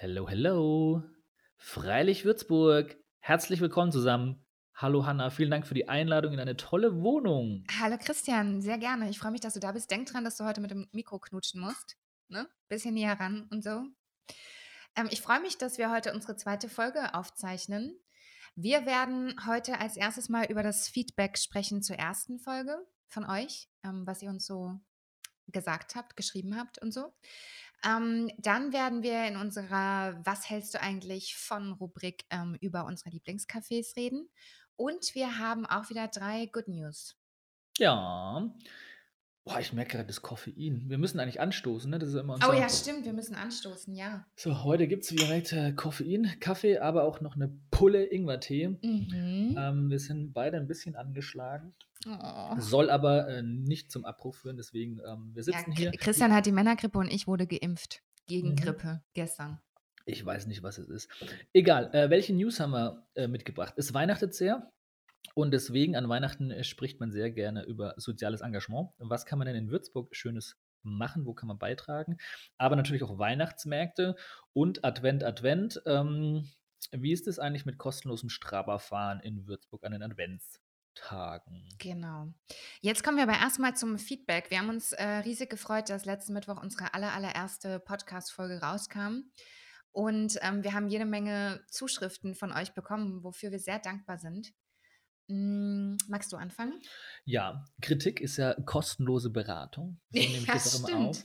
Hello, hello. Freilich Würzburg. Herzlich willkommen zusammen. Hallo Hanna, vielen Dank für die Einladung in eine tolle Wohnung. Hallo Christian, sehr gerne. Ich freue mich, dass du da bist. Denk dran, dass du heute mit dem Mikro knutschen musst. Ne? Bisschen näher ran und so. Ähm, ich freue mich, dass wir heute unsere zweite Folge aufzeichnen. Wir werden heute als erstes mal über das Feedback sprechen zur ersten Folge von euch, ähm, was ihr uns so gesagt habt, geschrieben habt und so. Ähm, dann werden wir in unserer Was hältst du eigentlich von Rubrik ähm, über unsere Lieblingscafés reden. Und wir haben auch wieder drei Good News. Ja. Boah, ich merke gerade das Koffein. Wir müssen eigentlich anstoßen, ne? Das ist immer Oh ja, stimmt, wir müssen anstoßen, ja. So, heute gibt es direkt äh, Koffein, Kaffee, aber auch noch eine Pulle Ingwertee. Mhm. Ähm, wir sind beide ein bisschen angeschlagen. Oh. Soll aber äh, nicht zum Abbruch führen, deswegen, ähm, wir Ja, sitzen Chri- hier. Christian hat die Männergrippe und ich wurde geimpft gegen Mhm. Grippe gestern. Ich weiß nicht, was es ist. Egal, äh, welche News haben wir äh, mitgebracht? Es weihnachtet sehr und deswegen an Weihnachten äh, spricht man sehr gerne über soziales Engagement. Was kann man denn in Würzburg Schönes machen? Wo kann man beitragen? Aber natürlich auch Weihnachtsmärkte und Advent, Advent. Ähm, wie ist es eigentlich mit kostenlosem Strava-Fahren in Würzburg an den Adventstagen? Genau. Jetzt kommen wir aber erstmal zum Feedback. Wir haben uns äh, riesig gefreut, dass letzten Mittwoch unsere aller, allererste Podcast-Folge rauskam. Und ähm, wir haben jede Menge Zuschriften von euch bekommen, wofür wir sehr dankbar sind. Mm, magst du anfangen? Ja, Kritik ist ja kostenlose Beratung. So nehme ich Ja, das auch immer auf.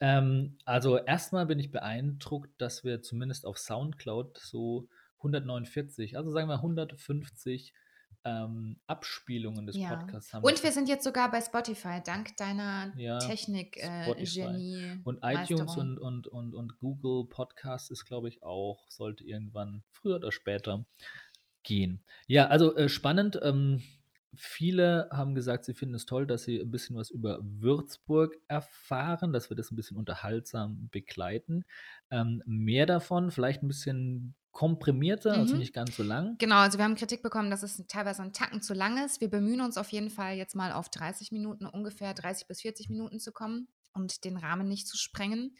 Ähm, also erstmal bin ich beeindruckt, dass wir zumindest auf Soundcloud so 149, also sagen wir 150 ähm, Abspielungen des Ja. Podcasts haben. Und wir sind jetzt sogar bei Spotify, dank deiner Ja, Technik-Genie. Spotify. Und iTunes und, und, und, und Google Podcast ist, glaube ich, auch, sollte irgendwann früher oder später gehen. Ja, also äh, spannend. Ähm, viele haben gesagt, sie finden es toll, dass sie ein bisschen was über Würzburg erfahren, dass wir das ein bisschen unterhaltsam begleiten. Ähm, mehr davon, vielleicht ein bisschen komprimierter, also Mhm. nicht ganz so lang. Genau, also wir haben Kritik bekommen, dass es teilweise ein Tacken zu lang ist. Wir bemühen uns auf jeden Fall jetzt mal auf 30 Minuten, ungefähr 30 bis 40 Minuten zu kommen und den Rahmen nicht zu sprengen.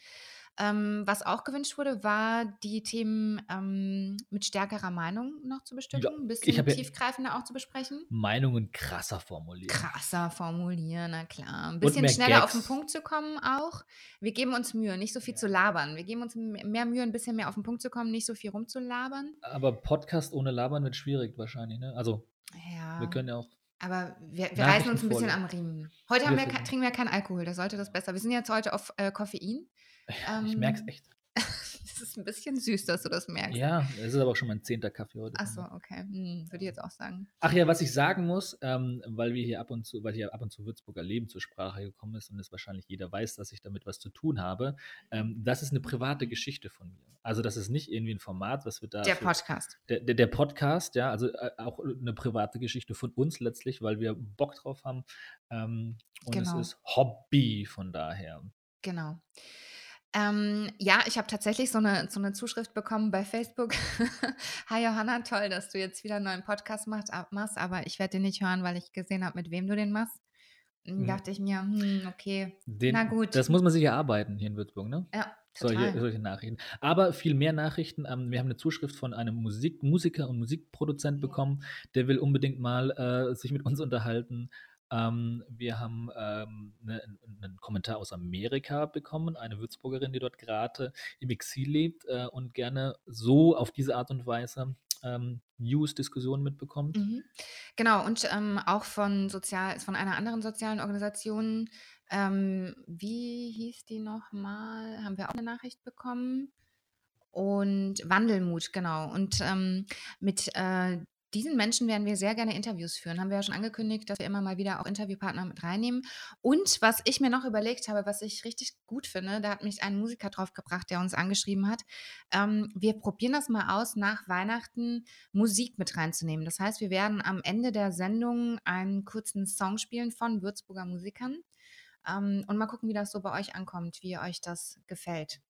Ähm, was auch gewünscht wurde, war die Themen ähm, mit stärkerer Meinung noch zu bestücken, Ja, ein bisschen ja- tiefgreifender auch zu besprechen. Meinungen krasser formulieren. Krasser formulieren, na klar. Ein bisschen schneller auf den Gags. Punkt zu kommen auch. Wir geben uns Mühe, nicht so viel zu labern. Wir geben uns mehr Mühe, ein bisschen mehr auf den Punkt zu kommen, nicht so viel rumzulabern. Aber Podcast ohne Labern wird schwierig wahrscheinlich, ne? Also, Ja. wir können ja auch Aber wir, wir reißen uns ein bisschen am Riemen. Heute haben Wir wir, trinken wir keinen Alkohol, da sollte das besser. Wir sind jetzt heute auf äh, Koffein. Ich merke es Ähm, echt. Es ist ein bisschen süß, dass du das merkst. Ja, es ist aber auch schon mein zehnter Kaffee heute. Ach so, okay. Hm, würde ich jetzt auch sagen. Ach ja, was ich sagen muss, ähm, weil wir hier ab und zu, weil hier ab und zu Würzburger Leben zur Sprache gekommen ist und es wahrscheinlich jeder weiß, dass ich damit was zu tun habe, ähm, das ist eine private Geschichte von mir. Also das ist nicht irgendwie ein Format, was wir da. Der für- Podcast. Der, der, der Podcast, ja, also äh, auch eine private Geschichte von uns letztlich, weil wir Bock drauf haben. Ähm, und Genau. es ist Hobby von daher. Genau. Ähm, ja, ich habe tatsächlich so eine, so eine Zuschrift bekommen bei Facebook. Hi Johanna, toll, dass du jetzt wieder einen neuen Podcast machst, ab- machst aber ich werde den nicht hören, weil ich gesehen habe, mit wem du den machst. Dann Mhm. dachte ich mir, hm, okay, Den, Na gut. Das muss man sich erarbeiten hier in Würzburg, ne? ja, Solche, solche Nachrichten. Aber viel mehr Nachrichten. Ähm, wir haben eine Zuschrift von einem Musik, Musiker und Musikproduzent Ja. bekommen. Der will unbedingt mal äh, sich mit uns unterhalten. Ähm, wir haben ähm, ne, einen Kommentar aus Amerika bekommen, eine Würzburgerin, die dort gerade im Exil lebt äh, und gerne so auf diese Art und Weise ähm, News-Diskussionen mitbekommt. Mhm. Genau, und ähm, auch von, sozial, von einer anderen sozialen Organisation, ähm, wie hieß die nochmal? Haben wir auch eine Nachricht bekommen? Und Wandelmut, genau. Und ähm, mit äh, diesen Menschen werden wir sehr gerne Interviews führen. Haben wir ja schon angekündigt, dass wir immer mal wieder auch Interviewpartner mit reinnehmen. Und was ich mir noch überlegt habe, was ich richtig gut finde, da hat mich ein Musiker drauf gebracht, der uns angeschrieben hat. Ähm, wir probieren das mal aus, nach Weihnachten Musik mit reinzunehmen. Das heißt, wir werden am Ende der Sendung einen kurzen Song spielen von Würzburger Musikern ähm, und mal gucken, wie das so bei euch ankommt, wie euch das gefällt.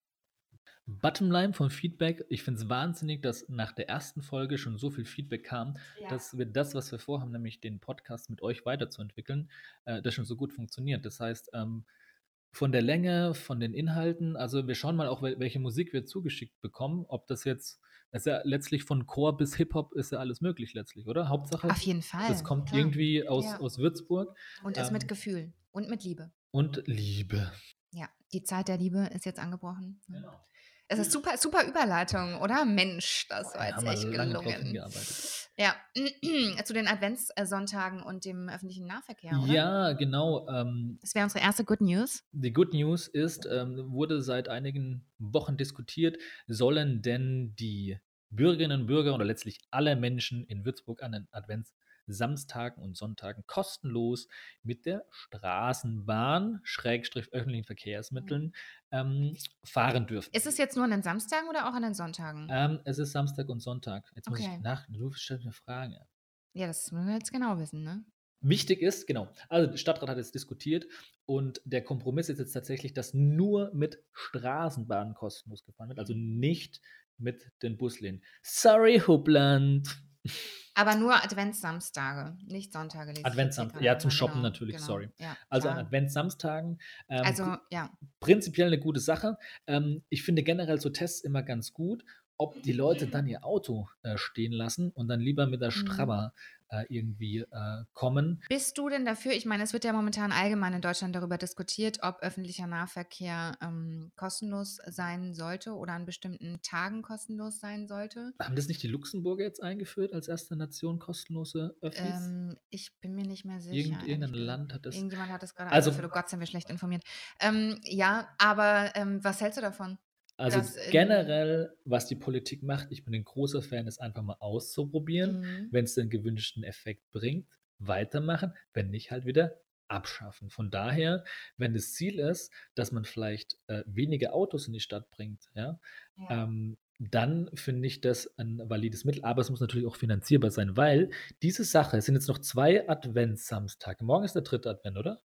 Bottomline von Feedback. Ich finde es wahnsinnig, dass nach der ersten Folge schon so viel Feedback kam, Ja. dass wir das, was wir vorhaben, nämlich den Podcast mit euch weiterzuentwickeln, äh, das schon so gut funktioniert. Das heißt, ähm, von der Länge, von den Inhalten. Also wir schauen mal auch, wel welche Musik wir zugeschickt bekommen. Ob das jetzt das ist ja letztlich von Chor bis Hip-Hop ist ja alles möglich letztlich, oder? Hauptsache, Auf jeden Fall. das kommt klar. irgendwie aus, Ja. aus Würzburg. Und ist mit Ähm, Gefühl und mit Liebe. und Liebe. Die Zeit der Liebe ist jetzt angebrochen. Genau. Es ist super, super Überleitung, oder? Mensch, das war jetzt echt gelungen. Ja, zu den Adventssonntagen und dem öffentlichen Nahverkehr, oder? Ja, genau. Ähm, Das wäre unsere erste Good News. die Good News ist, ähm, wurde seit einigen Wochen diskutiert, sollen denn die Bürgerinnen und Bürger oder letztlich alle Menschen in Würzburg an den Adventssamstagen und Sonntagen kostenlos mit der Straßenbahn, Schrägstrich öffentlichen Verkehrsmitteln, ähm, fahren dürfen. Ist es jetzt nur an den Samstagen oder auch an den Sonntagen? Ähm, es ist Samstag und Sonntag. Jetzt muss Okay. ich nach. Du stellst mir Fragen. Ja, das müssen wir jetzt genau wissen, ne? Wichtig ist, genau, also der Stadtrat hat jetzt diskutiert und der Kompromiss ist jetzt tatsächlich, dass nur mit Straßenbahnen kostenlos gefahren wird, also nicht mit den Buslinien. Sorry, Hubland. Aber nur Adventssamstage, nicht Sonntage. lese ich jetzt hier Adventssamstag, gerade ja, zum Shoppen genau, natürlich, genau. sorry. Ja, Also an. Adventssamstagen. Ähm, Also, ja. prinzipiell eine gute Sache. Ähm, ich finde generell so Tests immer ganz gut, ob die Leute dann ihr Auto äh, stehen lassen und dann lieber mit der Mhm. Strabber äh, irgendwie äh, kommen. Bist du denn dafür? Ich meine, es wird ja momentan allgemein in Deutschland darüber diskutiert, ob öffentlicher Nahverkehr ähm, kostenlos sein sollte oder an bestimmten Tagen kostenlos sein sollte. Haben das nicht die Luxemburger jetzt eingeführt als erste Nation kostenlose Öffis? Ähm, ich bin mir nicht mehr sicher. Irgend, irgendein gesagt. Land hat das. Irgendjemand hat das gerade Also- eingeführt. Oh Gott, sind wir schlecht informiert. Ähm, ja, aber ähm, was hältst du davon? Also generell, was die Politik macht, ich bin ein großer Fan, es einfach mal auszuprobieren. Mhm. Wenn es den gewünschten Effekt bringt, weitermachen. Wenn nicht, halt wieder abschaffen. Von daher, wenn das Ziel ist, dass man vielleicht äh, weniger Autos in die Stadt bringt, ja, Ja. ähm, dann finde ich das ein valides Mittel. Aber es muss natürlich auch finanzierbar sein, weil diese Sache, es sind jetzt noch zwei Adventssamstage. Morgen ist der dritte Advent, oder?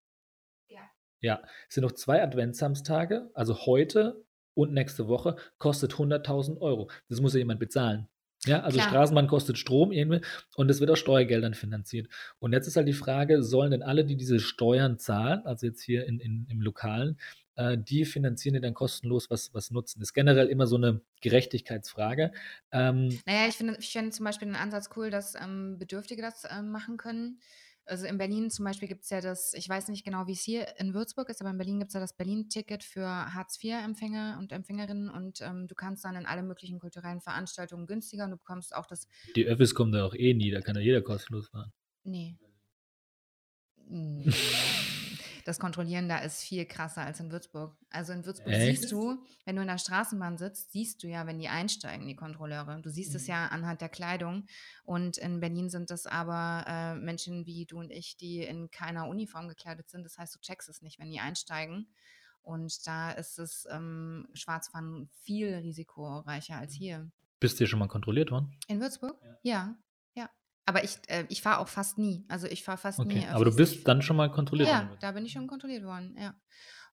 Ja. Ja, es sind noch zwei Adventssamstage, also heute und nächste Woche, kostet 100.000 Euro. Das muss ja jemand bezahlen. Ja, also Klar. Straßenbahn kostet Strom irgendwie und es wird aus Steuergeldern finanziert. Und jetzt ist halt die Frage, sollen denn alle, die diese Steuern zahlen, also jetzt hier in, in, im Lokalen, äh, die finanzieren die dann kostenlos was, was nutzen? Das ist generell immer so eine Gerechtigkeitsfrage. Ähm, Naja, ich finde, ich finde zum Beispiel den Ansatz cool, dass ähm, Bedürftige das ähm, machen können. Also in Berlin zum Beispiel gibt es ja das, ich weiß nicht genau, wie es hier in Würzburg ist, aber in Berlin gibt es ja das Berlin-Ticket für Hartz-IV-Empfänger und Empfängerinnen und ähm, du kannst dann in alle möglichen kulturellen Veranstaltungen günstiger und du bekommst auch das, die Öffis kommen da auch eh nie, da kann ja jeder kostenlos fahren. nee. Mm, Das Kontrollieren da ist viel krasser als in Würzburg. Also in Würzburg Echt? siehst du, wenn du in der Straßenbahn sitzt, siehst du ja, wenn die einsteigen, die Kontrolleure. Du siehst es Mhm. ja anhand der Kleidung. Und in Berlin sind es aber äh, Menschen wie du und ich, die in keiner Uniform gekleidet sind. Das heißt, du checkst es nicht, wenn die einsteigen. Und da ist es ähm, Schwarzfahren viel risikoreicher als hier. Bist du hier schon mal kontrolliert worden? In Würzburg? Ja, ja. Aber ich, äh, ich fahre auch fast nie. Also ich fahre fast nie. Okay, aber du Öffis. Ich- bist dann schon mal kontrolliert ja, worden? da bin ich schon kontrolliert worden, ja.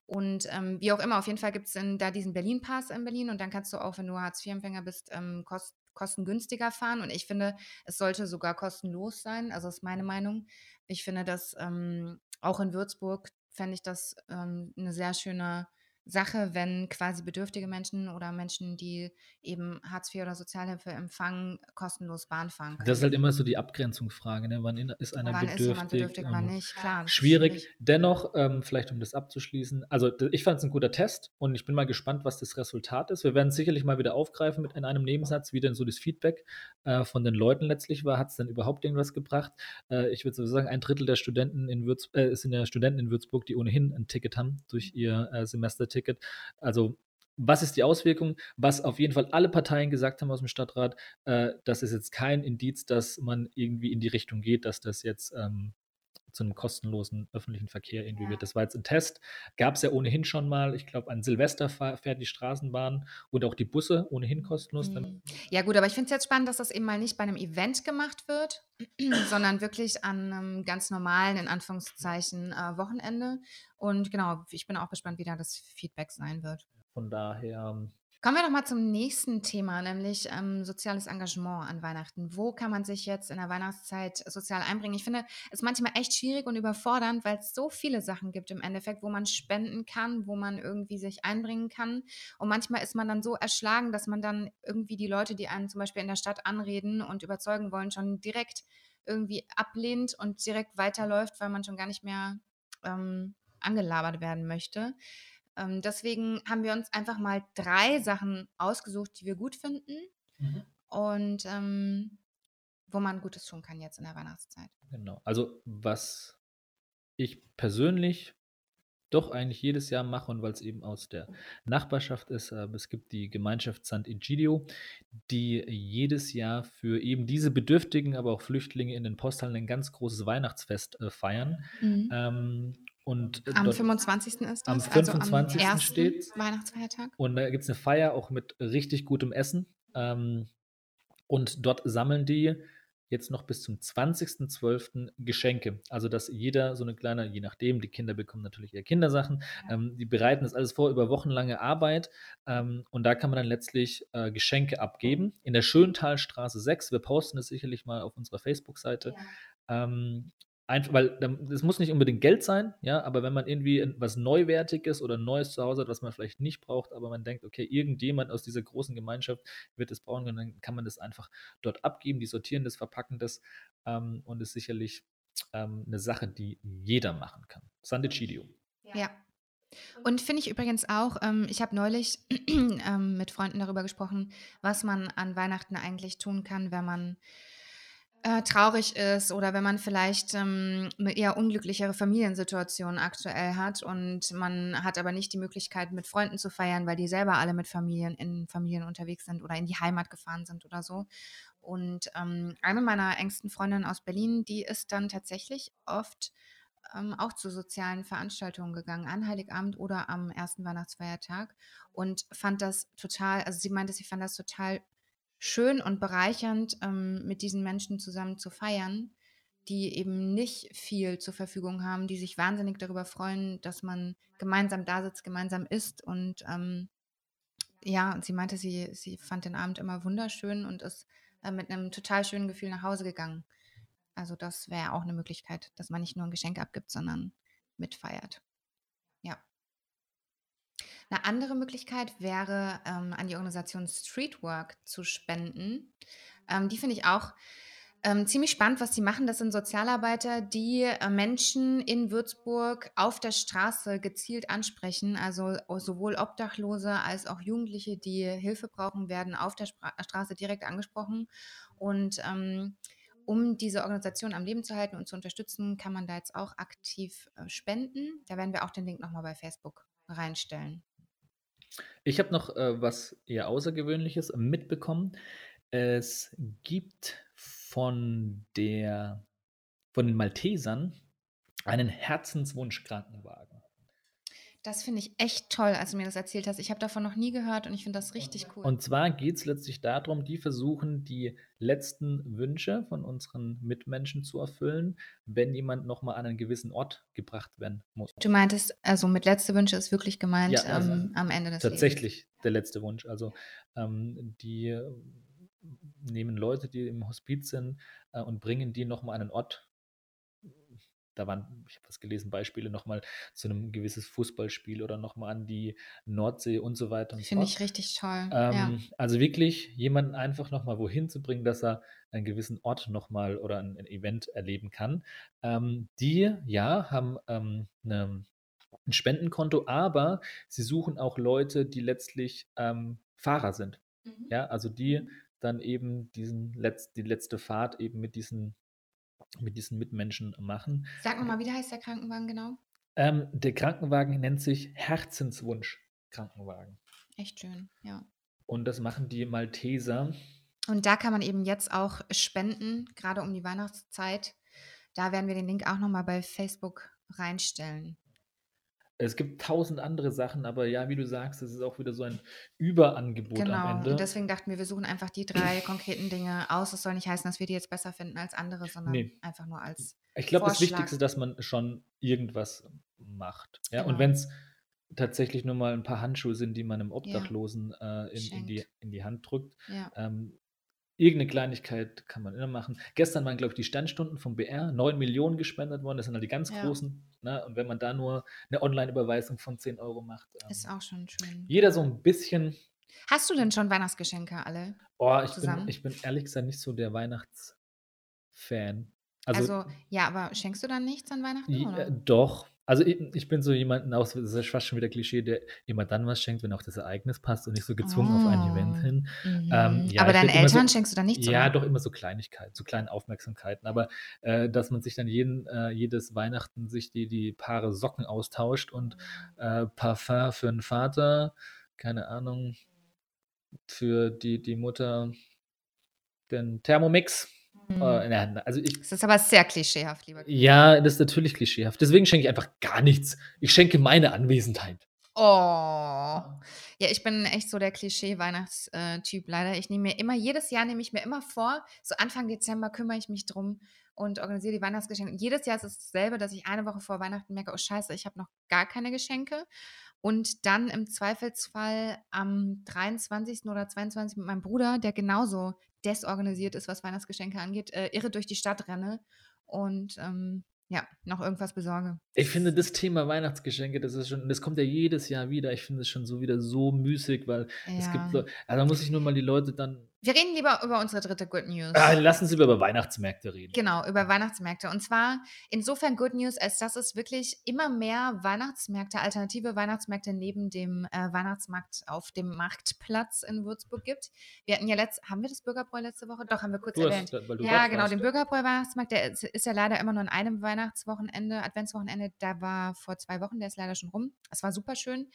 Und ähm, wie auch immer, auf jeden Fall gibt es da diesen Berlin-Pass in Berlin und dann kannst du auch, wenn du Hartz-IV-Empfänger bist, ähm, kost kostengünstiger fahren. Und ich finde, es sollte sogar kostenlos sein. Also ist meine Meinung. Ich finde, dass ähm, auch in Würzburg fände ich das ähm, eine sehr schöne Sache, wenn quasi bedürftige Menschen oder Menschen, die eben Hartz IV oder Sozialhilfe empfangen, kostenlos Bahn fahren können. Das ist halt immer so die Abgrenzungsfrage, ne? wann ist einer Wann ist jemand bedürftig, wann ähm, nicht? Klar. ist Schwierig. Dennoch, ähm, vielleicht um das abzuschließen, also ich fand es ein guter Test und ich bin mal gespannt, was das Resultat ist. Wir werden es sicherlich mal wieder aufgreifen mit in einem Nebensatz, wie denn so das Feedback äh, von den Leuten letztlich war. Hat es denn überhaupt irgendwas gebracht? Äh, ich würde so sagen, ein Drittel der Studenten in Würzburg, äh, sind ja Studenten in Würzburg, die ohnehin ein Ticket haben durch ihr äh, Semesterticket. Also was ist die Auswirkung? Was auf jeden Fall alle Parteien gesagt haben aus dem Stadtrat, äh, das ist jetzt kein Indiz, dass man irgendwie in die Richtung geht, dass das jetzt ähm, zu einem kostenlosen öffentlichen Verkehr irgendwie Ja. wird. Das war jetzt ein Test. Gab es ja ohnehin schon mal. Ich glaube, an Silvester fährt die Straßenbahn und auch die Busse ohnehin kostenlos. Mhm. Ja, gut, aber ich finde es jetzt spannend, dass das eben mal nicht bei einem Event gemacht wird, sondern wirklich an einem ganz normalen, in Anführungszeichen, äh, Wochenende. Und genau, ich bin auch gespannt, wie da das Feedback sein wird. Von daher, Kommen wir noch mal zum nächsten Thema, nämlich ähm, soziales Engagement an Weihnachten. Wo kann man sich jetzt in der Weihnachtszeit sozial einbringen? Ich finde es manchmal echt schwierig und überfordernd, weil es so viele Sachen gibt im Endeffekt, wo man spenden kann, wo man irgendwie sich einbringen kann. Und manchmal ist man dann so erschlagen, dass man dann irgendwie die Leute, die einen zum Beispiel in der Stadt anreden und überzeugen wollen, schon direkt irgendwie ablehnt und direkt weiterläuft, weil man schon gar nicht mehr ähm, angelabert werden möchte. Ähm, deswegen haben wir uns einfach mal drei Sachen ausgesucht, die wir gut finden mhm. und ähm, wo man Gutes tun kann jetzt in der Weihnachtszeit. Genau. Also was ich persönlich doch eigentlich jedes Jahr mache und weil es eben aus der Nachbarschaft ist. Äh, es gibt die Gemeinschaft Sant'Egidio, die jedes Jahr für eben diese Bedürftigen, aber auch Flüchtlinge in den Posthallen ein ganz großes Weihnachtsfest äh, feiern. Mhm. Ähm, und am dort, 25. ist das. Am 25. Also am steht Weihnachtsfeiertag. Und da gibt es eine Feier auch mit richtig gutem Essen. Ähm, und dort sammeln die jetzt noch bis zum 20.12. Geschenke. Also, dass jeder so eine kleine, je nachdem, die Kinder bekommen natürlich eher Kindersachen, ähm, die bereiten das alles vor über wochenlange Arbeit ähm, und da kann man dann letztlich äh, Geschenke abgeben. In der Schöntalstraße 6, wir posten es sicherlich mal auf unserer Facebook-Seite. Ja. Ähm, Einfach, weil das muss nicht unbedingt Geld sein, ja, aber wenn man irgendwie was Neuwertiges oder Neues zu Hause hat, was man vielleicht nicht braucht, aber man denkt, okay, irgendjemand aus dieser großen Gemeinschaft wird es brauchen dann kann man das einfach dort abgeben, die sortieren das, verpacken das ähm, und ist sicherlich ähm, eine Sache, die jeder machen kann. Sandicidio. Ja. Und finde ich übrigens auch, ähm, ich habe neulich ähm, mit Freunden darüber gesprochen, was man an Weihnachten eigentlich tun kann, wenn man äh, traurig ist oder wenn man vielleicht ähm, eine eher unglücklichere Familiensituation aktuell hat und man hat aber nicht die Möglichkeit, mit Freunden zu feiern, weil die selber alle mit Familien in Familien unterwegs sind oder in die Heimat gefahren sind oder so. Und ähm, eine meiner engsten Freundinnen aus Berlin, die ist dann tatsächlich oft ähm, auch zu sozialen Veranstaltungen gegangen, an Heiligabend oder am ersten Weihnachtsfeiertag und fand das total, also sie meinte, sie fand das total schön und bereichernd, ähm, mit diesen Menschen zusammen zu feiern, die eben nicht viel zur Verfügung haben, die sich wahnsinnig darüber freuen, dass man gemeinsam da sitzt, gemeinsam isst. Und ähm, ja, und sie meinte, sie, sie fand den Abend immer wunderschön und ist äh, mit einem total schönen Gefühl nach Hause gegangen. Also das wäre auch eine Möglichkeit, dass man nicht nur ein Geschenk abgibt, sondern mitfeiert. Eine andere Möglichkeit wäre, ähm, an die Organisation Streetwork zu spenden. Ähm, die finde ich auch ähm, ziemlich spannend, was sie machen. Das sind Sozialarbeiter, die äh, Menschen in Würzburg auf der Straße gezielt ansprechen. Also sowohl Obdachlose als auch Jugendliche, die Hilfe brauchen, werden auf der Spra Straße direkt angesprochen. Und ähm, um diese Organisation am Leben zu halten und zu unterstützen, kann man da jetzt auch aktiv äh, spenden. Da werden wir auch den Link nochmal bei Facebook reinstellen. Ich habe noch äh, was eher Außergewöhnliches mitbekommen. Es gibt von der von den Maltesern einen Herzenswunsch-Krankenwagen. Das finde ich echt toll, als du mir das erzählt hast. Ich habe davon noch nie gehört und ich finde das richtig cool. Und zwar geht es letztlich darum, die versuchen, die letzten Wünsche von unseren Mitmenschen zu erfüllen, wenn jemand nochmal an einen gewissen Ort gebracht werden muss. Du meintest, also mit letzte Wünsche ist wirklich gemeint ja, also ähm, am Ende des Tatsächlich Lebens. der letzte Wunsch. Also ähm, die nehmen Leute, die im Hospiz sind äh, und bringen die nochmal an einen Ort, da waren, ich habe was gelesen, Beispiele nochmal zu einem gewisses Fußballspiel oder nochmal an die Nordsee und so weiter und so Finde ich richtig toll. Ähm, ja. Also wirklich jemanden einfach nochmal wohin zu bringen, dass er einen gewissen Ort nochmal oder ein, ein, Event erleben kann. Ähm, die, ja, haben ähm, eine, ein Spendenkonto, aber sie suchen auch Leute, die letztlich ähm, Fahrer sind. Mhm. Ja, also die mhm. dann eben diesen Letz-, die letzte Fahrt eben mit diesen mit diesen Mitmenschen machen. Sag nochmal, wie heißt der Krankenwagen genau? Ähm, der Krankenwagen nennt sich Herzenswunsch-Krankenwagen. Echt schön, ja. Und das machen die Malteser. Und da kann man eben jetzt auch spenden, gerade um die Weihnachtszeit. Da werden wir den Link auch nochmal bei Facebook reinstellen. Es gibt tausend andere Sachen, aber ja, wie du sagst, es ist auch wieder so ein Überangebot genau. am Ende. Und deswegen dachten wir, wir suchen einfach die drei konkreten Dinge aus. Das soll nicht heißen, dass wir die jetzt besser finden als andere, sondern nee. einfach nur als. Ich glaube, das Wichtigste ist, dass man schon irgendwas macht. Ja, genau. und wenn es tatsächlich nur mal ein paar Handschuhe sind, die man einem Ja. Obdachlosen äh, in, in, die, in die Hand drückt. Ja. Ähm, irgendeine Kleinigkeit kann man immer machen. Gestern waren, glaube ich, die Sternstunden vom BR, 9 Millionen gespendet worden, das sind halt die ganz Ja. großen. Ne? Und wenn man da nur eine Online-Überweisung von 10 Euro macht, Ist ähm, auch schon schön. jeder so ein bisschen. Hast du denn schon Weihnachtsgeschenke alle? Oh, ich bin, ich bin ehrlich gesagt nicht so der Weihnachtsfan. Also, Also, ja, aber schenkst du dann nichts an Weihnachten? Oder? äh, doch. Also ich, ich bin so jemand, auch, das ist fast schon wieder Klischee, der immer dann was schenkt, wenn auch das Ereignis passt und nicht so gezwungen auf ein Event Oh. hin. Mhm. Ähm, ja, aber deinen immer so- Eltern schenkst du dann nichts? Ja, oder? doch immer so Kleinigkeiten, so kleine Aufmerksamkeiten. Aber äh, dass man sich dann jeden, äh, jedes Weihnachten sich die, die Paare Socken austauscht und äh, Parfum für den Vater, keine Ahnung, für die, die Mutter den Thermomix. Mhm. Äh, na, also ich, Das ist aber sehr klischeehaft, lieber. ja, das ist natürlich klischeehaft. Deswegen schenke ich einfach gar nichts. Ich schenke meine Anwesenheit. Oh. Ja, ich bin echt so der Klischee-Weihnachtstyp leider. Ich nehme mir immer, jedes Jahr nehme ich mir immer vor, so Anfang Dezember kümmere ich mich drum und organisiere die Weihnachtsgeschenke. Und jedes Jahr ist es dasselbe, dass ich eine Woche vor Weihnachten merke, oh scheiße, ich habe noch gar keine Geschenke. Und dann im Zweifelsfall am 23. oder 22. mit meinem Bruder, der genauso desorganisiert ist, was Weihnachtsgeschenke angeht, äh, irre durch die Stadt renne und ähm, ja, noch irgendwas besorge. Ich finde das Thema Weihnachtsgeschenke, das ist schon, das kommt ja jedes Jahr wieder. Ich finde es schon so wieder so müßig, weil es gibt, Ja. so, also da muss ich nur mal die Leute dann. Wir reden lieber über unsere dritte Good News. Ah, lassen Sie über Weihnachtsmärkte reden. Genau, über Weihnachtsmärkte. Und zwar insofern Good News, als dass es wirklich immer mehr Weihnachtsmärkte, alternative Weihnachtsmärkte neben dem äh, Weihnachtsmarkt auf dem Marktplatz in Würzburg gibt. Wir hatten ja letzt, haben wir das Bürgerbräu letzte Woche? Doch, haben wir kurz Du erwähnt. hast, weil du Ja, genau, den Bürgerbräu-Weihnachtsmarkt, der ist, ist ja leider immer nur an einem Weihnachtswochenende, Adventswochenende. Da war vor zwei Wochen, der ist leider schon rum. Es war super schön.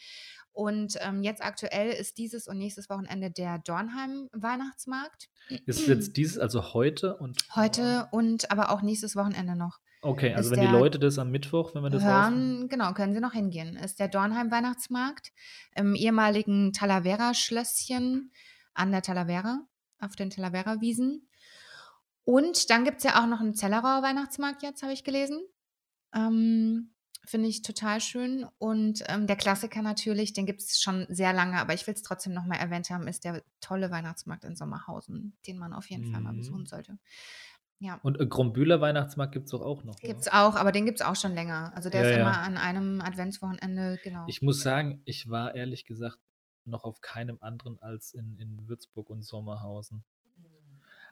Und ähm, jetzt aktuell ist dieses und nächstes Wochenende der Dornheim-Weihnachtsmarkt. Ist jetzt dieses, also heute und. Heute und aber auch nächstes Wochenende noch. Okay, also wenn die Leute das am Mittwoch, wenn wir das. Hören, genau, können Sie noch hingehen. Ist der Dornheim-Weihnachtsmarkt im ehemaligen Talavera-Schlösschen an der Talavera, auf den Talavera-Wiesen. Und dann gibt es ja auch noch einen Zellerauer Weihnachtsmarkt jetzt, habe ich gelesen. Ähm, Finde ich total schön. Und ähm, der Klassiker natürlich, den gibt es schon sehr lange, aber ich will es trotzdem noch mal erwähnt haben, ist der tolle Weihnachtsmarkt in Sommerhausen, den man auf jeden Fall mal Mhm. besuchen sollte. Ja. Und äh, Grombühler Weihnachtsmarkt gibt es doch auch noch. Gibt es oder? auch, aber den gibt es auch schon länger. Also der Ja, ist ja. immer an einem Adventswochenende, genau. Ich muss sagen, ich war ehrlich gesagt noch auf keinem anderen als in, in Würzburg und Sommerhausen.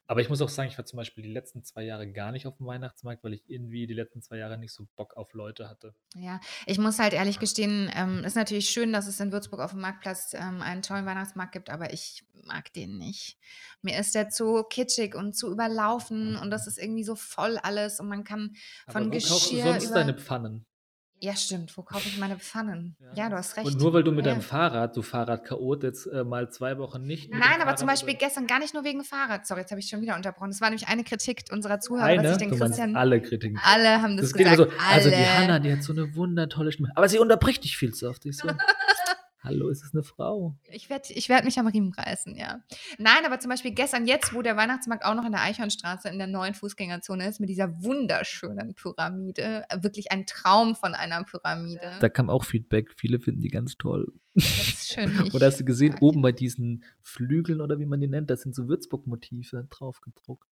Aber ich muss auch sagen, ich war zum Beispiel die letzten zwei Jahre gar nicht auf dem Weihnachtsmarkt, weil ich irgendwie die letzten zwei Jahre nicht so Bock auf Leute hatte. ja, ich muss halt ehrlich gestehen, ähm, ist natürlich schön, dass es in Würzburg auf dem Marktplatz ähm, einen tollen Weihnachtsmarkt gibt, aber ich mag den nicht. Mir ist der zu kitschig und zu überlaufen und das ist irgendwie so voll alles und man kann von Aber wo kaufst du Geschirr sonst über... deine Pfannen? Ja, stimmt. Wo kaufe ich meine Pfannen? Ja, du hast recht. Und nur weil du mit Ja. deinem Fahrrad, du Fahrradchaot, jetzt äh, mal zwei Wochen nicht. Nein, aber zum Beispiel gestern gar nicht nur wegen Fahrrad. Sorry, jetzt habe ich schon wieder unterbrochen. Das war nämlich eine Kritik unserer Zuhörer, Eine, dass ich den Christian... alle Kritiken. Alle haben das, Das gesagt. so, also die. Hanna, die hat so eine wundertolle Stimme. Aber sie unterbricht dich viel zu oft. Ich so, hallo, ist es eine Frau? Ich werde ich werd mich am Riemen reißen, ja. Nein, aber zum Beispiel gestern, jetzt, wo der Weihnachtsmarkt auch noch in der Eichhornstraße in der neuen Fußgängerzone ist, mit dieser wunderschönen Pyramide, äh, wirklich ein Traum von einer Pyramide. Da kam auch Feedback. Viele finden die ganz toll. das ist schön. Und hast du gesehen, oben bei diesen Flügeln oder wie man die nennt, da sind so Würzburg-Motive drauf gedruckt.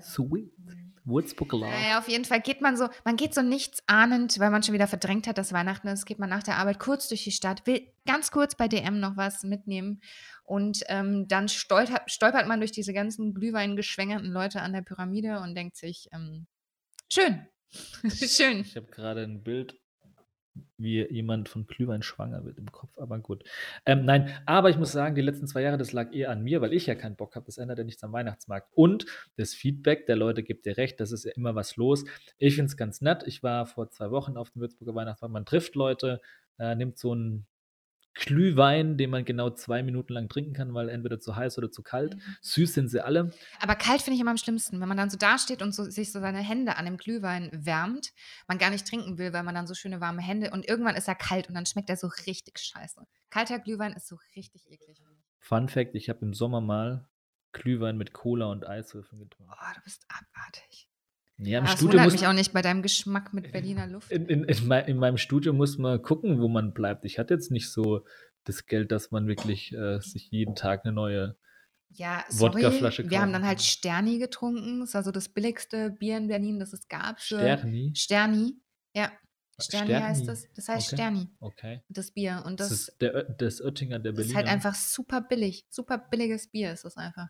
Sweet. Würzburg Love. Naja, auf jeden Fall geht man so, man geht so nichts ahnend, weil man schon wieder verdrängt hat, dass Weihnachten ist, geht man nach der Arbeit kurz durch die Stadt, will ganz kurz bei DM noch was mitnehmen und ähm, dann stolpert, stolpert man durch diese ganzen glühweingeschwängerten Leute an der Pyramide und denkt sich, ähm, schön, schön. Ich habe gerade ein Bild, wie jemand von Glühwein schwanger wird im Kopf, aber gut. Ähm, nein, aber ich muss sagen, die letzten zwei Jahre, das lag eher an mir, weil ich ja keinen Bock habe. Das ändert ja nichts am Weihnachtsmarkt. Und das Feedback der Leute gibt dir recht, das ist ja immer was los. Ich finde es ganz nett. Ich war vor zwei Wochen auf dem Würzburger Weihnachtsmarkt. Man trifft Leute, äh, nimmt so einen Glühwein, den man genau zwei Minuten lang trinken kann, weil entweder zu heiß oder zu kalt. Süß sind sie alle. Aber kalt finde ich immer am schlimmsten, wenn man dann so dasteht und so, sich so seine Hände an dem Glühwein wärmt, man gar nicht trinken will, weil man dann so schöne warme Hände und irgendwann ist er kalt und dann schmeckt er so richtig scheiße. Kalter Glühwein ist so richtig eklig. Fun Fact: Ich habe im Sommer mal Glühwein mit Cola und Eiswürfeln getrunken. Oh, du bist abartig. Ja, im Aber es Studio wundert muss mich auch nicht bei deinem Geschmack mit Berliner Luft. in, in, in, mei- in meinem Studio muss man gucken, wo man bleibt. Ich hatte jetzt nicht so das Geld, dass man wirklich äh, sich jeden Tag eine neue. Ja, sorry, Wodkaflasche wir haben dann halt. Sterni getrunken. Das war so das billigste Bier in Berlin, das es gab. Sterni. Sterni, ja. Sterni, heißt Sterni, das. Das heißt okay. Sterni, Okay. das Bier. Und Das, das, ist der, das Oettinger der das Berliner. ist halt einfach super billig. Super billiges Bier ist das einfach.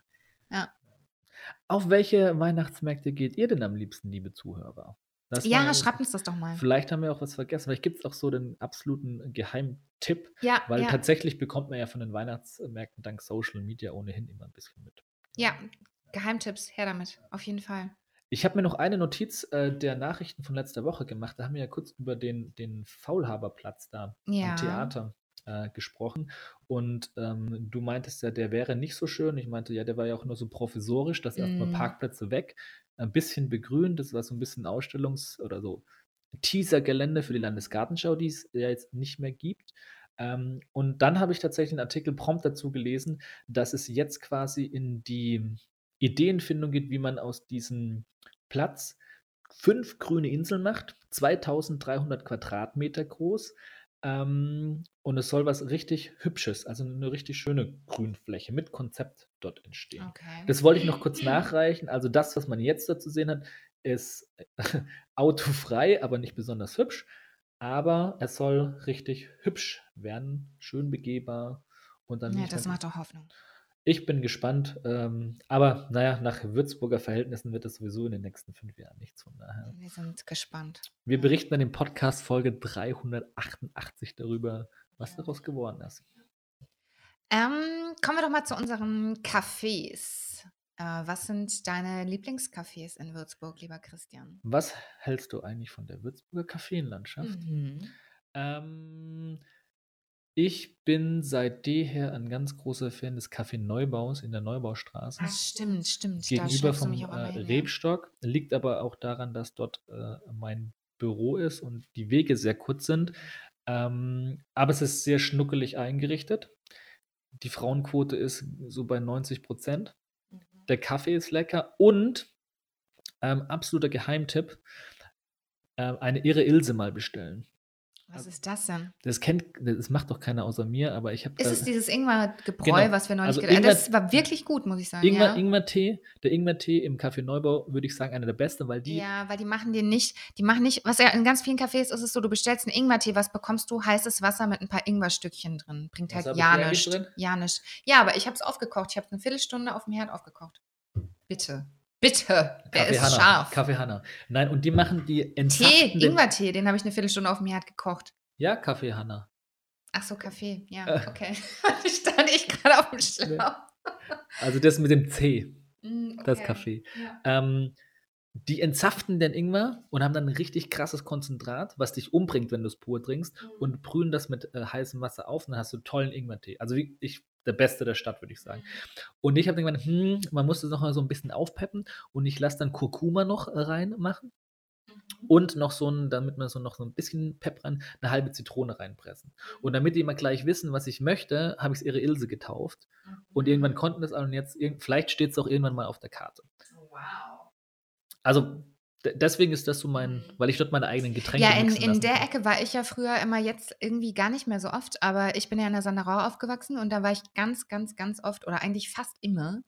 Auf welche Weihnachtsmärkte geht ihr denn am liebsten, liebe Zuhörer? Das Ja, mal- schreibt uns das doch mal. Vielleicht haben wir auch was vergessen. Vielleicht gibt es auch so den absoluten Geheimtipp, Ja, weil ja, tatsächlich bekommt man ja von den Weihnachtsmärkten dank Social Media ohnehin immer ein bisschen mit. ja. Geheimtipps, her damit. Auf jeden Fall. Ich habe mir noch eine Notiz äh, der Nachrichten von letzter Woche gemacht. Da haben wir ja kurz über den, den Faulhaberplatz da Ja. am Theater äh, gesprochen. Und ähm, du meintest ja, der wäre nicht so schön. Ich meinte, ja, der war ja auch nur so provisorisch, dass erstmal Mm. Parkplätze weg, ein bisschen begrünt. Das war so ein bisschen Ausstellungs- oder so Teaser-Gelände für die Landesgartenschau, die es ja jetzt nicht mehr gibt. Ähm, und dann habe ich tatsächlich einen Artikel prompt dazu gelesen, dass es jetzt quasi in die Ideenfindung geht, wie man aus diesem Platz fünf grüne Inseln macht, 2300 Quadratmeter groß. Ähm, und es soll was richtig Hübsches, also eine richtig schöne Grünfläche mit Konzept dort entstehen. Okay. Das wollte ich noch kurz nachreichen. Also das, was man jetzt dazu sehen hat, ist autofrei, aber nicht besonders hübsch. Aber es soll richtig hübsch werden, schön begehbar. Und dann ja, das dann- macht doch Hoffnung. Ich bin gespannt. Ähm, aber naja, nach Würzburger Verhältnissen wird das sowieso in den nächsten fünf Jahren nichts. Von daher. Wir sind gespannt. Wir berichten dann in Podcast Folge 388 darüber, was daraus geworden ist. Ähm, kommen wir doch mal zu unseren Cafés. Äh, was sind deine Lieblingscafés in Würzburg, lieber Christian? Was hältst du eigentlich von der Würzburger Kaffeenlandschaft? Mhm. Ähm, ich bin seit jeher ein ganz großer Fan des Café Neubaus in der Neubaustraße. Das stimmt, stimmt. gegenüber vom äh. Rebstock. Liegt aber auch daran, dass dort äh, mein Büro ist und die Wege sehr kurz sind. Ähm, aber es ist sehr schnuckelig eingerichtet. Die Frauenquote ist so bei 90 Prozent. Mhm. Der Kaffee ist lecker und ähm, absoluter Geheimtipp: ähm, eine irre Ilse mal bestellen. Was ist das denn? Das kennt, das macht doch keiner außer mir, aber ich habe Ist da es dieses Ingwer-Gebräu, Genau. was wir neulich Also gedacht haben? Das Ingwer- war wirklich gut, muss ich sagen. Ingwer, ja. Ingwer-Tee. Der Ingwer-Tee im Café Neubau würde ich sagen einer der besten, weil die ja, weil die machen den nicht, die machen nicht, was ja in ganz vielen Cafés ist, ist es so, du bestellst einen Ingwertee, was bekommst du? Heißes Wasser mit ein paar Ingwerstückchen drin. Bringt Was halt hab ich ja hier eigentlich nichts. drin? Ja nichts. Ja, aber ich habe es aufgekocht. Ich habe eine Viertelstunde auf dem Herd aufgekocht. Bitte. Bitte. Der Kaffee ist Hanna. scharf. Kaffee Hanna. Nein, und die machen die Tee. Ingwertee, den habe ich eine Viertelstunde auf dem Herd gekocht. Ja, Kaffee Hanna. Ach so, Kaffee. Ja, Äh. okay. Stand ich gerade auf dem Schlauch. Also das mit dem C, Mm, das okay. Kaffee. Ja. Ähm, die entsaften den Ingwer und haben dann ein richtig krasses Konzentrat, was dich umbringt, wenn du es pur trinkst, Mhm. und brühen das mit äh, heißem Wasser auf und dann hast du tollen Ingwertee. Also wie ich, der beste der Stadt, würde ich sagen. Und ich habe dann gemeint, hm, man muss das noch mal so ein bisschen aufpeppen und ich lasse dann Kurkuma noch äh, reinmachen Mhm. und noch so ein, damit man so noch so ein bisschen Pep rein, eine halbe Zitrone reinpressen. Und damit die immer gleich wissen, was ich möchte, habe ich es ihre Ilse getauft. Und irgendwann konnten das alle und jetzt, vielleicht steht es auch irgendwann mal auf der Karte. Wow. Also deswegen ist das so mein, weil ich dort meine eigenen Getränke Ja, in, in der kann. Ecke war ich ja früher immer jetzt irgendwie gar nicht mehr so oft, aber ich bin ja in der Sanderau aufgewachsen und da war ich ganz, ganz, ganz oft oder eigentlich fast immer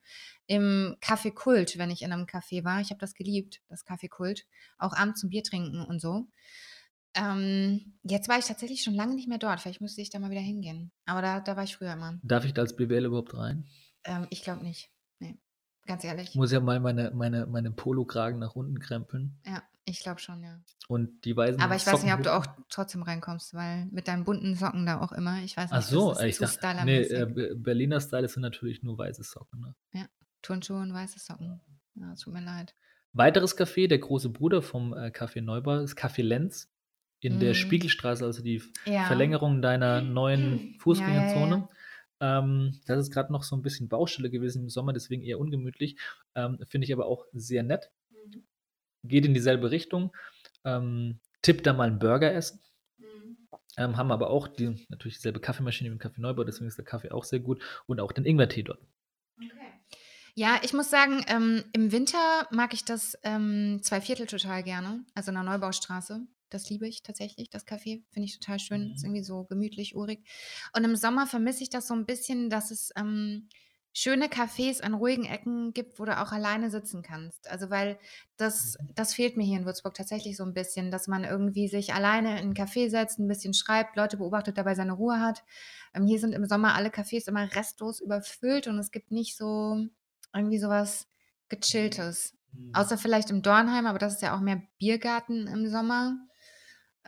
im Café Kult, wenn ich in einem Café war. Ich habe das geliebt, das Café Kult. Auch abends zum Bier trinken und so. Ähm, jetzt war ich tatsächlich schon lange nicht mehr dort. Vielleicht müsste ich da mal wieder hingehen. Aber da, da war ich früher immer. Darf ich da als BWL überhaupt rein? Ähm, ich glaube nicht. Ganz ehrlich. Ich muss ja mal meine, meine, meine Polokragen nach unten krempeln Ja, ich glaube schon, ja. und die weißen Aber ich weiß nicht, ob du auch trotzdem reinkommst, weil mit deinen bunten Socken da auch immer, ich weiß nicht, Ach so, das ist ich dachte, nee, äh, Be- Berliner Style sind natürlich nur weiße Socken. Ne? Turnschuhe und weiße Socken. Ja, es tut mir leid. Weiteres Café, der große Bruder vom äh, Café Neubau, ist Café Lenz in der Mhm. Spiegelstraße, also die Ja. Verlängerung deiner neuen Ja, ja, Fußgängerzone. Ähm, das ist gerade noch so ein bisschen Baustelle gewesen im Sommer, deswegen eher ungemütlich. Ähm, Finde ich aber auch sehr nett. Geht in dieselbe Richtung. Ähm, Tipp da mal einen Burger essen. Ähm, haben aber auch die, natürlich dieselbe Kaffeemaschine wie im Café Neubau, deswegen ist der Kaffee auch sehr gut und auch den Ingwertee dort. Okay. Ja, ich muss sagen, ähm, im Winter mag ich das ähm, Zweiviertel total gerne, also in der Neubaustraße. Das liebe ich tatsächlich, das Café. Finde ich total schön. Ist Mhm. irgendwie so gemütlich, urig. Und im Sommer vermisse ich das so ein bisschen, dass es ähm, schöne Cafés an ruhigen Ecken gibt, wo du auch alleine sitzen kannst. Also weil das, Mhm. das fehlt mir hier in Würzburg tatsächlich so ein bisschen, dass man irgendwie sich alleine in 'n Café setzt, ein bisschen schreibt, Leute beobachtet, dabei seine Ruhe hat. Ähm, hier sind im Sommer alle Cafés immer restlos überfüllt und es gibt nicht so irgendwie so was Gechilltes. Mhm. Außer vielleicht im Dornheim, aber das ist ja auch mehr Biergarten im Sommer.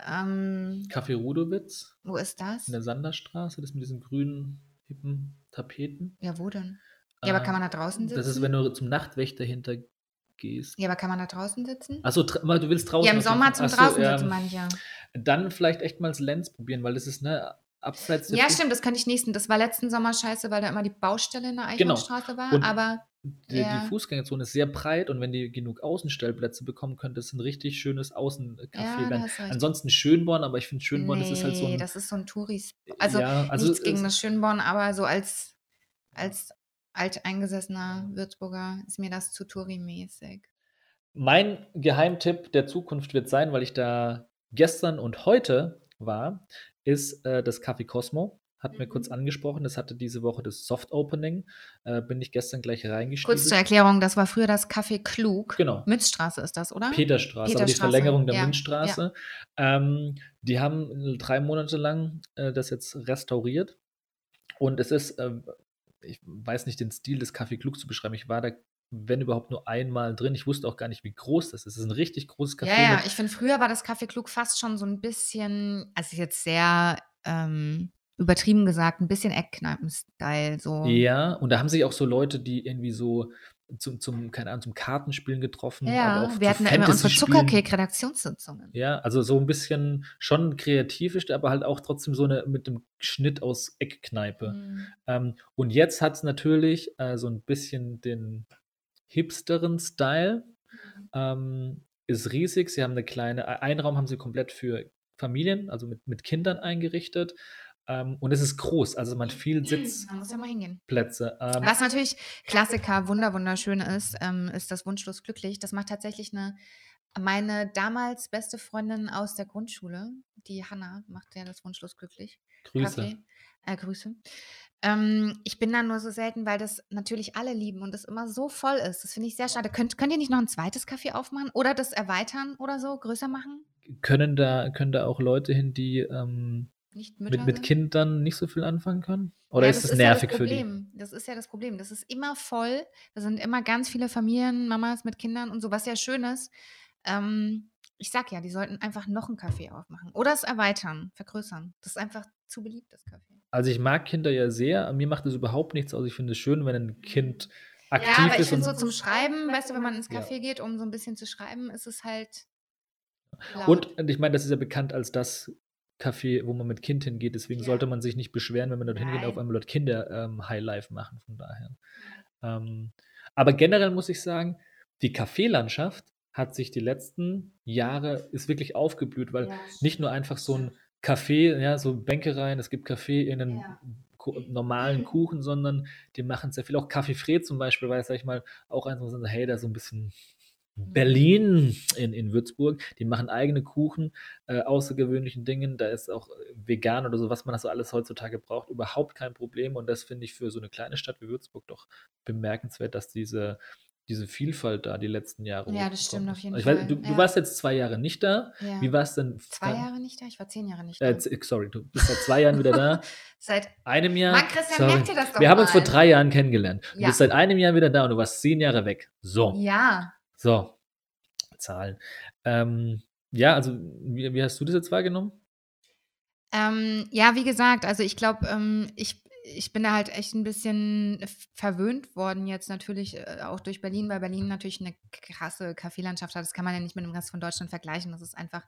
Ähm, Café Rudowitz wo ist das? in der Sanderstraße, das mit diesen grünen, hippen Tapeten. Ja, wo denn? Ja, aber kann man da draußen Das ist, sitzen? wenn du zum Nachtwächter hintergehst. Ja, aber kann man da draußen sitzen? Achso, du willst draußen Ja, im Sommer zum Ach so, draußen ja, sitzen, meine ich ja. Dann vielleicht echt mal das Lenz probieren, weil das ist, ne, abseits Ja, stimmt, das könnte ich nächsten. Das war letzten Sommer scheiße, weil da immer die Baustelle in der Genau. Eichhornstraße war. Und aber Die, Ja. die Fußgängerzone ist sehr breit und wenn die genug Außenstellplätze bekommen, könnte es ein richtig schönes Außencafé Ja, werden. Ansonsten Schönborn, aber ich finde Schönborn, das ist halt so Nee, ein. das ist so ein Touris. Also, ja, also nichts gegen das Schönborn, aber so als, als alteingesessener Würzburger ist mir das zu Touri-mäßig. Mein Geheimtipp der Zukunft wird sein, weil ich da gestern und heute war, ist äh, das Café Cosmo. Hat mir Mhm. kurz angesprochen, das hatte diese Woche das Soft Opening. Äh, bin ich gestern gleich Kurz reingestiegen. zur Erklärung, das war früher das Café Klug. Genau. Münzstraße ist das, oder? Peterstraße, aber die Peterstraße, Verlängerung der ja, Münzstraße. Ähm, die haben drei Monate lang äh, das jetzt restauriert. Und es ist, ähm, ich weiß nicht den Stil des Café Klug zu beschreiben. Ich war da, wenn überhaupt, nur einmal drin. Ich wusste auch gar nicht, wie groß das ist. Es ist ein richtig großes Café. Ja, ja, ich finde, früher war das Café Klug fast schon so ein bisschen, also jetzt sehr ähm, übertrieben gesagt, ein bisschen Eckkneipen-Style. So. ja, und da haben sich auch so Leute, die irgendwie so zum, zum keine Ahnung, zum Kartenspielen getroffen, Ja, auch wir hatten da immer unsere Fantasy-Spielen. Zuckerkek-Redaktionssitzungen. Ja, also so ein bisschen schon kreativ ist, aber halt auch trotzdem so eine mit dem Schnitt aus Eckkneipe. Mhm. Ähm, und jetzt hat es natürlich äh, so ein bisschen den hipsteren Style. Ähm, ist riesig. Sie haben eine kleine, äh, einen Raum haben sie komplett für Familien, also mit, mit Kindern eingerichtet. Ähm, und es ist groß, also man hat viel Sitzplätze. Ja. Ähm, Was natürlich Klassiker, wunder wunderschön ist, ähm, ist das Wunschlos glücklich. Das macht tatsächlich eine, meine damals beste Freundin aus der Grundschule, die Hanna, macht ja das Wunschlos glücklich. Grüße. Äh, Grüße. Ähm, ich bin da nur so selten, weil das natürlich alle lieben und es immer so voll ist. Das finde ich sehr schade. Könnt, könnt ihr nicht noch ein zweites Café aufmachen oder das erweitern oder so, größer machen? Können da, können da auch Leute hin, die ähm, Nicht Mütter mit, mit? Kindern nicht so viel anfangen können? Oder Ja, ist das ja nervig für die? Problem. Das ist ja das Problem. Das ist immer voll. Da sind immer ganz viele Familien, Mamas mit Kindern und so, was ja schön ist. Ähm, ich sag ja, die sollten einfach noch ein Café aufmachen oder es erweitern, vergrößern. Das ist einfach zu beliebt, das Café. Also ich mag Kinder ja sehr. Mir macht es überhaupt nichts aus. Ich finde es schön, wenn ein Kind aktiv ja, aber ich ist. finde Und, so zum Schreiben, weißt du, wenn man ins Ja. Café geht, um so ein bisschen zu schreiben, ist es halt laut. und ich meine, das ist ja bekannt als das Café, wo man mit Kind hingeht. Deswegen Ja. sollte man sich nicht beschweren, wenn man dort hingeht auf einmal dort Kinder ähm, Highlife machen. Von daher. Ähm, aber generell muss ich sagen, die Kaffeelandschaft hat sich die letzten Jahre ist wirklich aufgeblüht, weil Ja, nicht nur einfach so ein Kaffee, ja, so Bänkereien, es gibt Kaffee in einen Ja. Normalen Kuchen, sondern die machen sehr viel. Auch Kaffee Fred zum Beispiel, weil, sag ich mal, auch eins, wo hey, da so ein bisschen Berlin in, in Würzburg, die machen eigene Kuchen, äh, außergewöhnlichen Dingen, da ist auch äh, vegan oder so, was man das so alles heutzutage braucht, überhaupt kein Problem und das finde ich für so eine kleine Stadt wie Würzburg doch bemerkenswert, dass diese, diese Vielfalt da die letzten Jahre Ja, das stimmt auf jeden ich weiß, Fall, du, du ja. warst jetzt zwei Jahre nicht da, Ja. wie war es denn? Zwei Jahre nicht da? Ich war zehn Jahre nicht da. Äh, sorry, du bist seit zwei Jahren wieder da. Seit Einem Jahr. Mann, Christian, sorry. merk dir das doch Wir haben uns vor mal. drei Jahren kennengelernt. Du Ja. bist seit einem Jahr wieder da und du warst zehn Jahre weg. So. ja, So, Zahlen. Ähm, ja, also wie, wie hast du das jetzt wahrgenommen? Ähm, ja, wie gesagt, also ich glaube, ähm, ich, ich bin da halt echt ein bisschen verwöhnt worden jetzt natürlich äh, auch durch Berlin, weil Berlin natürlich eine krasse Kaffeelandschaft hat. Das kann man ja nicht mit dem Rest von Deutschland vergleichen. Das ist einfach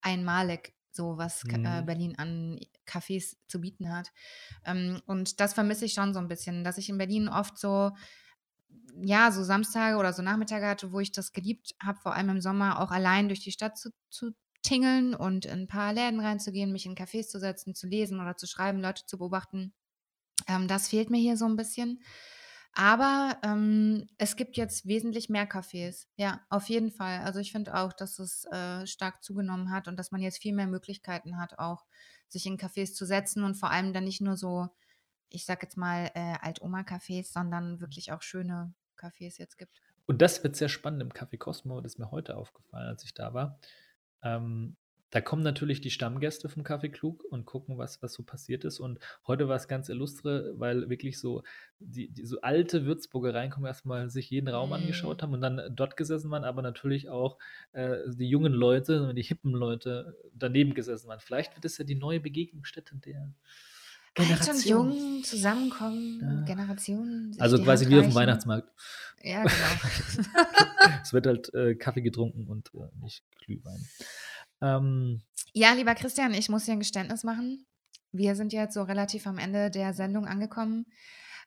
einmalig so, was äh, Mhm. Berlin an Cafés zu bieten hat. Ähm, und das vermisse ich schon so ein bisschen, dass ich in Berlin oft so, ja, so Samstage oder so Nachmittage hatte, wo ich das geliebt habe, vor allem im Sommer auch allein durch die Stadt zu, zu tingeln und in ein paar Läden reinzugehen, mich in Cafés zu setzen, zu lesen oder zu schreiben, Leute zu beobachten. Ähm, das fehlt mir hier so ein bisschen. Aber ähm, es gibt jetzt wesentlich mehr Cafés. Ja, auf jeden Fall. Also ich finde auch, dass es äh, stark zugenommen hat und dass man jetzt viel mehr Möglichkeiten hat, auch sich in Cafés zu setzen und vor allem dann nicht nur so, ich sag jetzt mal, äh, Alt-Oma-Cafés, sondern wirklich auch schöne Cafés jetzt gibt. Und das wird sehr spannend im Café Cosmo, das ist mir heute aufgefallen, als ich da war. Ähm, da kommen natürlich die Stammgäste vom Café Klug und gucken, was, was so passiert ist. Und heute war es ganz illustre, weil wirklich so die, die so alte Würzburger reinkommen, erstmal sich jeden Raum mm. angeschaut haben und dann dort gesessen waren, aber natürlich auch äh, die jungen Leute, die hippen Leute daneben gesessen waren. Vielleicht wird es ja die neue Begegnungsstätte der. Alt und jung zusammenkommen, ja. Generationen. Also quasi wie auf dem Weihnachtsmarkt. Ja, genau. es wird halt äh, Kaffee getrunken und äh, nicht Glühwein. Ähm, ja, lieber Christian, ich muss dir ein Geständnis machen. Wir sind jetzt so relativ am Ende der Sendung angekommen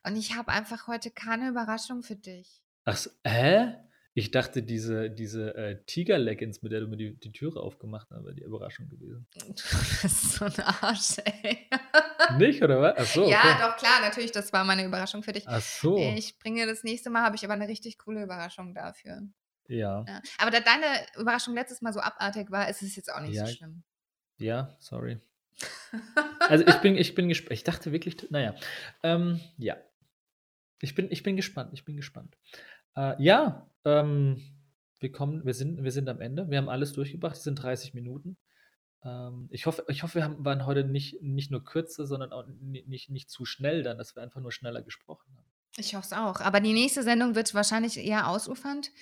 und ich habe einfach heute keine Überraschung für dich. Ach, hä? Ich dachte, diese, diese äh, Tiger-Leggings, mit der du mir die, die Türe aufgemacht hast, wäre die Überraschung gewesen. Du bist so ein Arsch, ey. Nicht, oder was? Ach so. Ja, okay. doch, klar, natürlich, das war meine Überraschung für dich. Ach so. Ich bringe das nächste Mal, habe ich aber eine richtig coole Überraschung dafür. Ja. ja. Aber da deine Überraschung letztes Mal so abartig war, ist es jetzt auch nicht ja. so schlimm. Ja, sorry. also ich bin, ich bin gespannt. Ich dachte wirklich, naja. Ähm, ja. Ich bin, ich bin gespannt, ich bin gespannt. Äh, ja, ähm, wir kommen, wir sind, wir sind am Ende. Wir haben alles durchgebracht. Es sind 30 Minuten. Ähm, ich hoffe, ich hoffe, wir haben, waren heute nicht, nicht nur kürzer, sondern auch nicht, nicht zu schnell dann, dass wir einfach nur schneller gesprochen haben. Ich hoffe es auch. Aber die nächste Sendung wird wahrscheinlich eher ausufernd.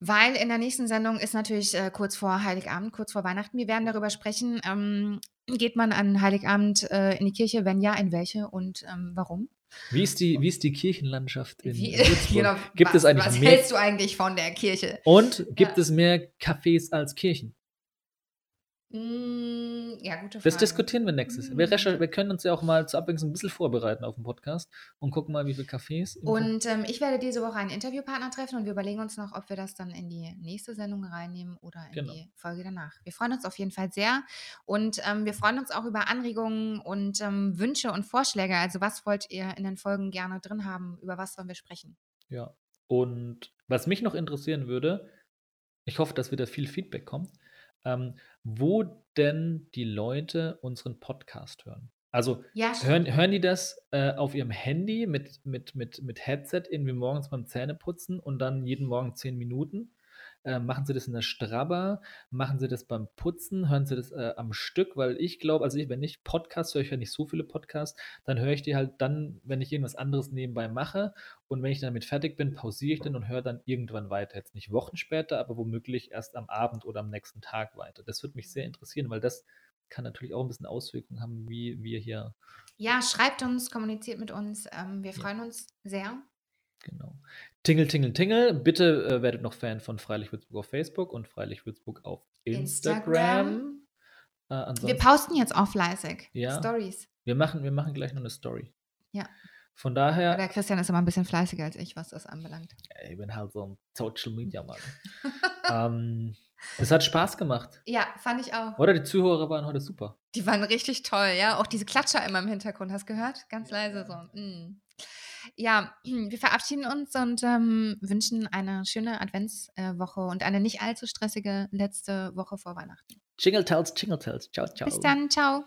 Weil in der nächsten Sendung ist natürlich äh, kurz vor Heiligabend, kurz vor Weihnachten. Wir werden darüber sprechen, ähm, geht man an Heiligabend äh, in die Kirche? Wenn ja, in welche und ähm, warum? Wie ist, die, wie ist die Kirchenlandschaft in wie, genau, Gibt was, es eigentlich was mehr, hältst du eigentlich von der Kirche? Und gibt ja. es mehr Cafés als Kirchen? Hm, ja, gute Frage. Das diskutieren wir nächstes Jahr. Wir, hm. wir, können uns ja auch mal zur Abwechslung ein bisschen vorbereiten auf den Podcast und gucken mal, wie viele Cafés. Und ähm, ich werde diese Woche einen Interviewpartner treffen und wir überlegen uns noch, ob wir das dann in die nächste Sendung reinnehmen oder in genau. die Folge danach. Wir freuen uns auf jeden Fall sehr und ähm, wir freuen uns auch über Anregungen und ähm, Wünsche und Vorschläge. Also, was wollt ihr in den Folgen gerne drin haben? Über was sollen wir sprechen? Ja, und was mich noch interessieren würde, ich hoffe, dass wieder viel Feedback kommt ähm, wo denn die Leute unseren Podcast hören. Also ja, hören, hören die das äh, auf ihrem Handy mit, mit, mit, mit Headset irgendwie morgens beim Zähneputzen und dann jeden Morgen zehn Minuten? Äh, machen Sie das in der Strabber? Machen Sie das beim Putzen? Hören Sie das äh, am Stück? Weil ich glaube, also ich, wenn ich Podcasts höre, ich höre nicht so viele Podcasts, dann höre ich die halt dann, wenn ich irgendwas anderes nebenbei mache. Und wenn ich damit fertig bin, pausiere ich den und höre dann irgendwann weiter. Jetzt nicht Wochen später, aber womöglich erst am Abend oder am nächsten Tag weiter. Das würde mich sehr interessieren, weil das kann natürlich auch ein bisschen Auswirkungen haben, wie wir hier. Ja, schreibt uns, kommuniziert mit uns. Ähm, wir freuen uns sehr. Genau. Tingle, tingle, tingle. Bitte äh, werdet noch Fan von Freilich Würzburg auf Facebook und Freilich Würzburg auf Instagram. Instagram. Äh, wir posten jetzt auch fleißig. Ja. Stories. Wir machen, wir machen gleich noch eine Story. Ja. Von daher. der Christian ist immer ein bisschen fleißiger als ich, was das anbelangt. Ich bin halt so ein Social Media Mann. ähm, es hat Spaß gemacht. Ja, fand ich auch. Oder die Zuhörer waren heute super. Die waren richtig toll, ja. Auch diese Klatscher immer im Hintergrund, hast du gehört? Ganz leise so. Mm. Ja, wir verabschieden uns und ähm, wünschen eine schöne Adventswoche und eine nicht allzu stressige letzte Woche vor Weihnachten. Jingle Tells, Jingle Tells. Ciao, ciao. Bis dann, ciao.